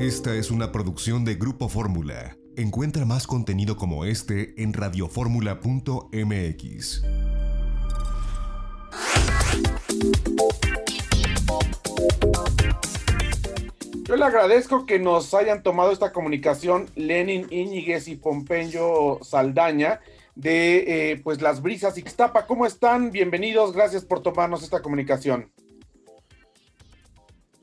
Esta es una producción de Grupo Fórmula. Encuentra más contenido como este en radioformula.mx. Yo le agradezco que nos hayan tomado esta comunicación Lenin Íñiguez y Pompeyo Saldaña de eh, pues las brisas Ixtapa. ¿Cómo están? Bienvenidos, gracias por tomarnos esta comunicación.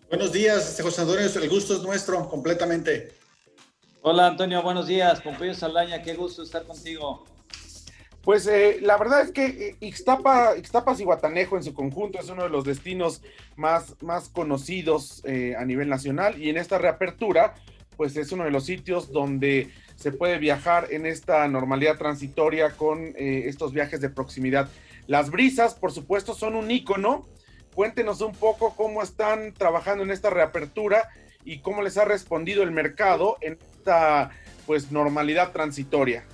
Buenos días, José Antonio, el gusto es nuestro completamente. Hola Antonio, buenos días. Pompeyo Saldaña, qué gusto estar contigo. Pues eh, la verdad es que eh, Ixtapa, Ixtapas y Guatanejo en su conjunto es uno de los destinos más, más conocidos eh, a nivel nacional y en esta reapertura, pues es uno de los sitios donde se puede viajar en esta normalidad transitoria con estos viajes de proximidad. Las brisas, por supuesto, son un ícono Cuéntenos un poco cómo están trabajando en esta reapertura y cómo les ha respondido el mercado en esta pues normalidad transitoria.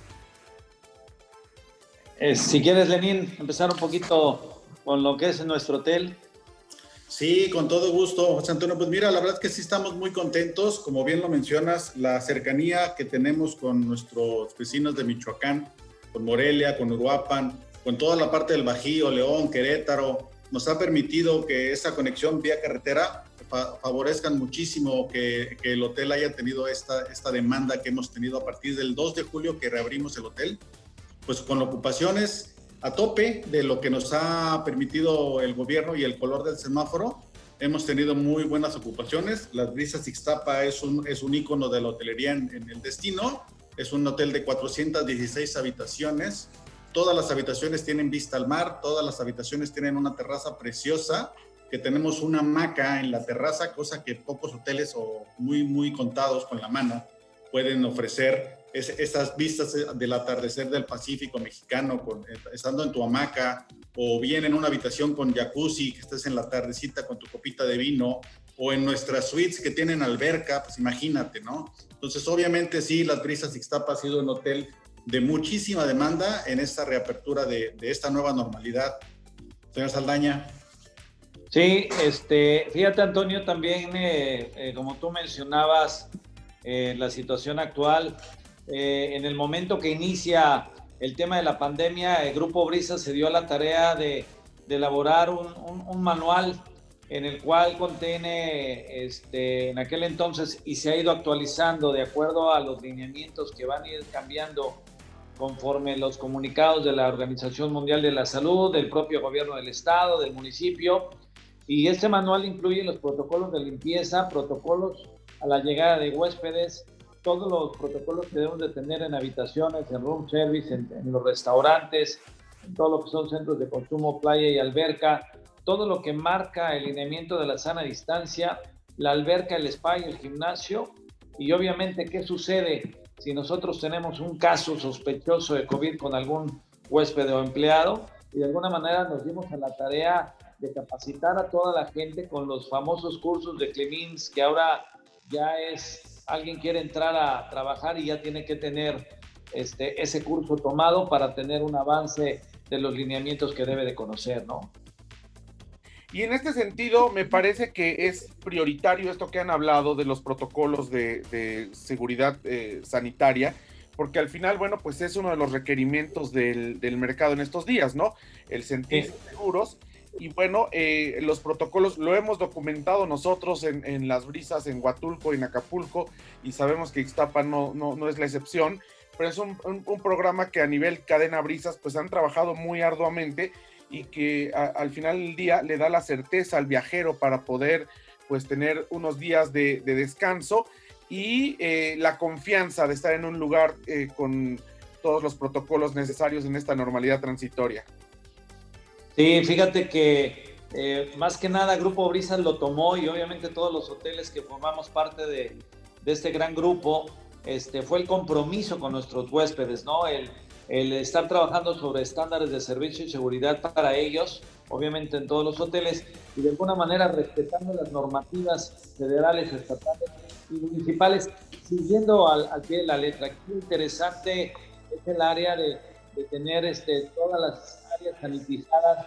Eh, si quieres, Lenín, empezar un poquito con lo que es nuestro hotel. Sí, con todo gusto, José Antonio. Pues mira, la verdad es que sí estamos muy contentos, como bien lo mencionas, la cercanía que tenemos con nuestros vecinos de Michoacán, con Morelia, con Uruapan, con toda la parte del Bajío, León, Querétaro, nos ha permitido que esa conexión vía carretera favorezcan muchísimo que, el hotel haya tenido esta, esta demanda que hemos tenido a partir del 2 de julio que reabrimos el hotel, pues con ocupaciones a tope de lo que nos ha permitido el gobierno y el color del semáforo. Hemos tenido muy buenas ocupaciones. Las Brisas Ixtapa es un, es un ícono de la hotelería en, en el destino. Es un hotel de 416 habitaciones, Todas las habitaciones tienen vista al mar, todas las habitaciones tienen una terraza preciosa, que tenemos una hamaca en la terraza, cosa que pocos hoteles o muy, muy contados con la mano pueden ofrecer esas vistas del atardecer del Pacífico mexicano, con, estando en tu hamaca, o bien en una habitación con jacuzzi, que estés en la tardecita con tu copita de vino, o en nuestras suites que tienen alberca, pues imagínate, ¿no? Entonces, obviamente sí, las Brisas Ixtapa ha sido un hotel de muchísima demanda en esta reapertura de, esta nueva normalidad. Señor Saldaña. Sí, este, fíjate Antonio, también eh, eh, como tú mencionabas, eh, la situación actual, en el momento que inicia el tema de la pandemia, el Grupo Brisa se dio a la tarea de, elaborar un, un, manual en el cual contiene este, en aquel entonces y se ha ido actualizando de acuerdo a los lineamientos que van a ir cambiando conforme los comunicados de la Organización Mundial de la Salud, del propio gobierno del estado, del municipio. Y este manual incluye los protocolos de limpieza, protocolos a la llegada de huéspedes, todos los protocolos que debemos de tener en habitaciones, en room service, en, los restaurantes, en todo lo que son centros de consumo, playa y alberca, todo lo que marca el lineamiento de la sana distancia, la alberca, el spa y el gimnasio. Y obviamente, ¿qué sucede? Si nosotros tenemos un caso sospechoso de COVID con algún huésped o empleado y de alguna manera nos dimos a la tarea de capacitar a toda la gente con los famosos cursos de Clemins, que ahora ya es, alguien quiere entrar a trabajar y ya tiene que tener este, ese curso tomado para tener un avance de los lineamientos que debe de conocer, ¿no? Y en este sentido, me parece que es prioritario esto que han hablado de los protocolos de, seguridad eh, sanitaria, porque al final, bueno, pues es uno de los requerimientos del, mercado en estos días, ¿no? El sentirse seguros. Y bueno, eh, los protocolos lo hemos documentado nosotros en, las brisas en Huatulco y en Acapulco, y sabemos que Ixtapa no, no, es la excepción, pero es un, un programa que a nivel cadena brisas, pues han trabajado muy arduamente y que al final del día le da la certeza al viajero para poder pues tener unos días de, descanso y eh, la confianza de estar en un lugar eh, con todos los protocolos necesarios en esta normalidad transitoria. Sí, fíjate que eh, más que nada Grupo Brisas lo tomó y obviamente todos los hoteles que formamos parte de, de este gran grupo, este, fue el compromiso con nuestros huéspedes, ¿no? El, el estar trabajando sobre estándares de servicio y seguridad para ellos, obviamente en todos los hoteles, y de alguna manera respetando las normativas federales, estatales y municipales, siguiendo al, pie de la letra. Qué interesante es el área de, tener este, todas las áreas sanitizadas,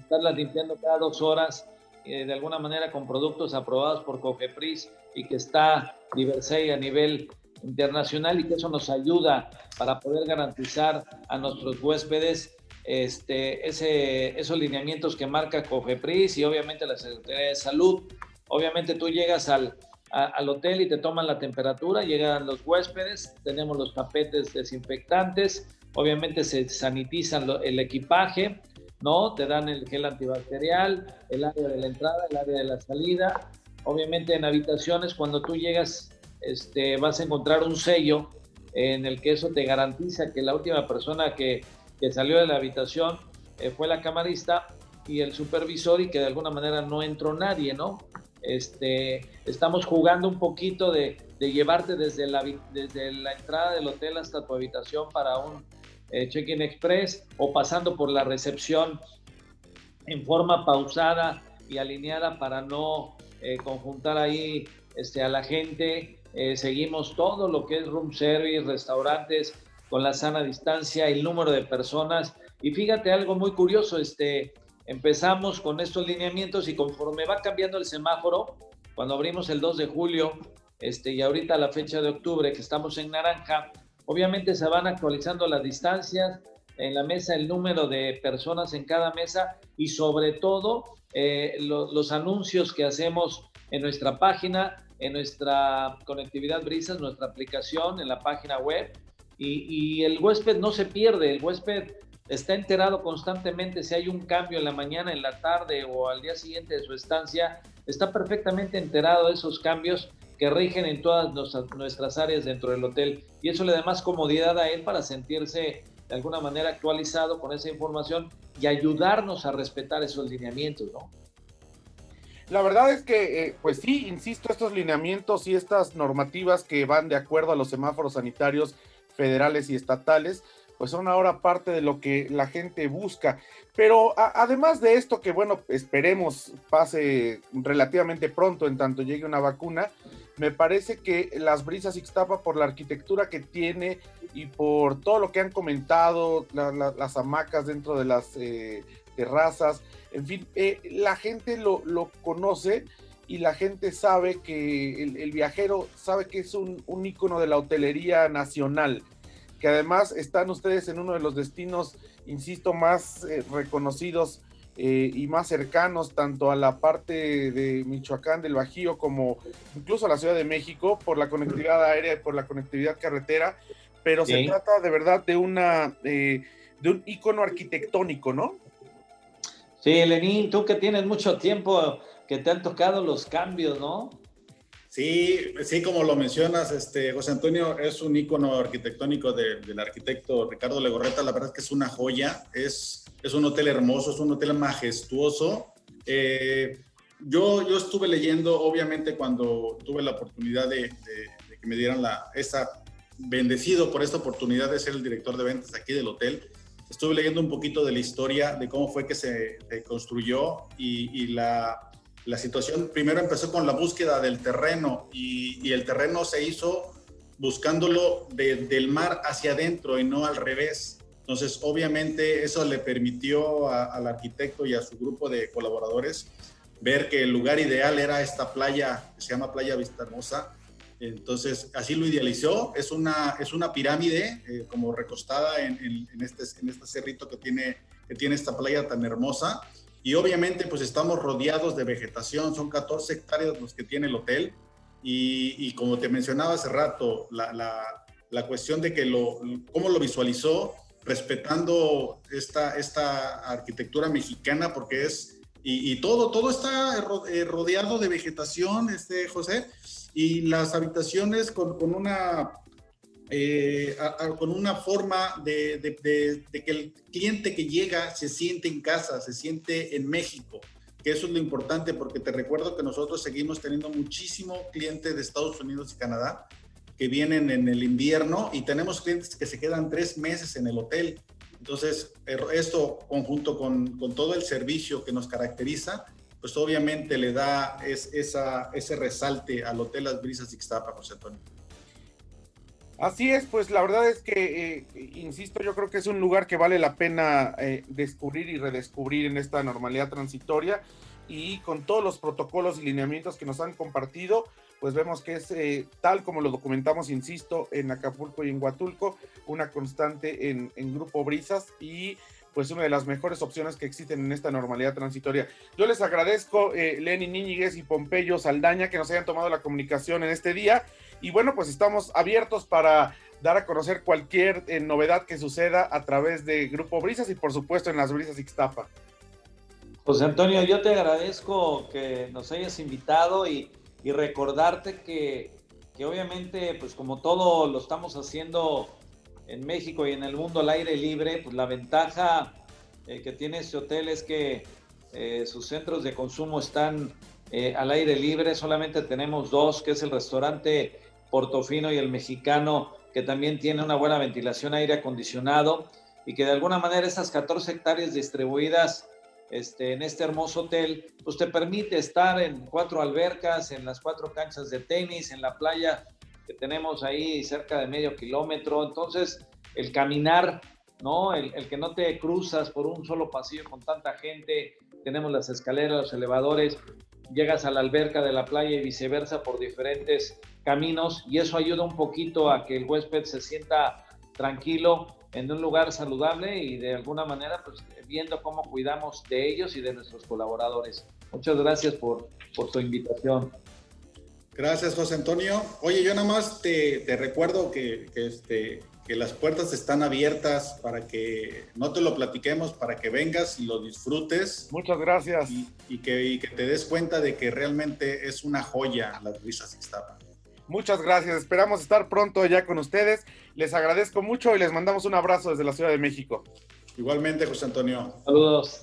estarlas limpiando cada dos horas, eh, de alguna manera con productos aprobados por COFEPRIS y que está Diversey a nivel internacional y que eso nos ayuda para poder garantizar a nuestros huéspedes este, ese, esos lineamientos que marca COFEPRIS y obviamente la Secretaría de Salud. Obviamente tú llegas al, al hotel y te toman la temperatura, llegan los huéspedes, tenemos los tapetes desinfectantes, obviamente se sanitizan el equipaje, ¿no? Te dan el gel antibacterial, el área de la entrada, el área de la salida. Obviamente en habitaciones, cuando tú llegas, este, vas a encontrar un sello en el que eso te garantiza que la última persona que que salió de la habitación eh, fue la camarista y el supervisor y que de alguna manera no entró nadie, ¿no? Este, estamos jugando un poquito de, llevarte desde la, desde la entrada del hotel hasta tu habitación para un eh, check-in express o pasando por la recepción en forma pausada y alineada para no eh, conjuntar ahí este, a la gente. Seguimos todo lo que es room service, restaurantes, con la sana distancia, el número de personas. Y fíjate algo muy curioso, este, empezamos con estos lineamientos y conforme va cambiando el semáforo, cuando abrimos el 2 de julio este, y ahorita la fecha de octubre que estamos en naranja, obviamente se van actualizando las distancias, en la mesa el número de personas en cada mesa y sobre todo eh, los anuncios que hacemos en nuestra página, en nuestra conectividad Brisas, nuestra aplicación, en la página web, y, el huésped no se pierde, el huésped está enterado constantemente. Si hay un cambio en la mañana, en la tarde o al día siguiente de su estancia, está perfectamente enterado de esos cambios que rigen en todas nuestras áreas dentro del hotel. Y eso le da más comodidad a él para sentirse de alguna manera actualizado con esa información y ayudarnos a respetar esos lineamientos, ¿no? La verdad es que, eh, pues sí, insisto, estos lineamientos y estas normativas que van de acuerdo a los semáforos sanitarios federales y estatales, pues son ahora parte de lo que la gente busca. Pero además de esto, que bueno, esperemos pase relativamente pronto en tanto llegue una vacuna, me parece que las brisas Ixtapa, por la arquitectura que tiene y por todo lo que han comentado, las hamacas dentro de las eh, terrazas, en fin, eh, la gente lo, lo, conoce y la gente sabe que el, viajero sabe que es un, un ícono de la hotelería nacional, que además están ustedes en uno de los destinos, insisto, más eh, reconocidos eh, y más cercanos tanto a la parte de Michoacán, del Bajío, como incluso a la Ciudad de México, por la conectividad aérea y por la conectividad carretera, pero se trata de verdad de una eh, de un ícono arquitectónico, ¿no? Sí, Lenín, tú que tienes mucho tiempo que te han tocado los cambios, ¿no? Sí, sí, como lo mencionas, este, José Antonio es un ícono arquitectónico del arquitecto Ricardo Legorreta. La verdad es que es una joya, es, es un hotel hermoso, es un hotel majestuoso. Eh, yo, yo estuve leyendo, obviamente, cuando tuve la oportunidad de, que me dieran la, esa, bendecido por esta oportunidad de ser el director de ventas aquí del hotel. Estuve leyendo un poquito de la historia, de cómo fue que se, construyó y, y la, la situación primero empezó con la búsqueda del terreno y, el terreno se hizo buscándolo del mar hacia adentro y no al revés. Entonces, obviamente, eso le permitió al arquitecto y a su grupo de colaboradores ver que el lugar ideal era esta playa que se llama Playa Vista Hermosa. Entonces, así lo idealizó. Es una, es una pirámide eh, como recostada en, este, en este cerrito que tiene, que tiene esta playa tan hermosa. Y obviamente pues estamos rodeados de vegetación, son 14 hectáreas los que tiene el hotel. Y, como te mencionaba hace rato, la, la, cuestión de que lo, cómo lo visualizó, respetando esta, esta arquitectura mexicana, porque es, y, todo, todo está eh, rodeado de vegetación, este, José, y las habitaciones con, con una eh, con una forma de, que el cliente que llega se siente en casa, se siente en México, que eso es lo importante porque te recuerdo que nosotros seguimos teniendo muchísimo cliente de Estados Unidos y Canadá que vienen en el invierno y tenemos clientes que se quedan tres meses en el hotel. Entonces, er, esto conjunto con, con todo el servicio que nos caracteriza, pues obviamente le da es, esa, ese resalte al Hotel Las Brisas Ixtapa, José Antonio. Así es, pues la verdad es que, eh, insisto, yo creo que es un lugar que vale la pena eh, descubrir y redescubrir en esta normalidad transitoria y con todos los protocolos y lineamientos que nos han compartido, pues vemos que es eh, tal como lo documentamos, insisto, en Acapulco y en Huatulco, una constante en, en Grupo Brisas y pues una de las mejores opciones que existen en esta normalidad transitoria. Yo les agradezco, eh, Lenny Níñiguez y Pompeyo Saldaña, que nos hayan tomado la comunicación en este día. Y bueno, pues estamos abiertos para dar a conocer cualquier eh, novedad que suceda a través de Grupo Brisas y por supuesto en las Brisas Ixtapa. José Antonio, yo te agradezco que nos hayas invitado y, recordarte que obviamente, pues como todo lo estamos haciendo en México y en el mundo al aire libre, pues la ventaja eh, que tiene este hotel es que eh, sus centros de consumo están eh, al aire libre. Solamente tenemos dos, que es el restaurante Portofino y el mexicano, que también tiene una buena ventilación, aire acondicionado y que de alguna manera esas 14 hectáreas distribuidas este, en este hermoso hotel, pues te permite estar en cuatro albercas, en las cuatro canchas de tenis, en la playa que tenemos ahí cerca de medio kilómetro. Entonces, el caminar, ¿no? El, el, que no te cruzas por un solo pasillo con tanta gente, tenemos las escaleras, los elevadores, llegas a la alberca de la playa y viceversa por diferentes caminos y eso ayuda un poquito a que el huésped se sienta tranquilo en un lugar saludable y de alguna manera pues viendo cómo cuidamos de ellos y de nuestros colaboradores. Muchas gracias por, por tu invitación. Gracias, José Antonio. Oye, yo nada más te, te recuerdo que, que, este, que las puertas están abiertas para que no te lo platiquemos, para que vengas y lo disfrutes. Muchas gracias. Y, y, que, y que, te des cuenta de que realmente es una joya las risas Ixtapa. Muchas gracias. Esperamos estar pronto ya con ustedes. Les agradezco mucho y les mandamos un abrazo desde la Ciudad de México. Igualmente, José Antonio. Saludos.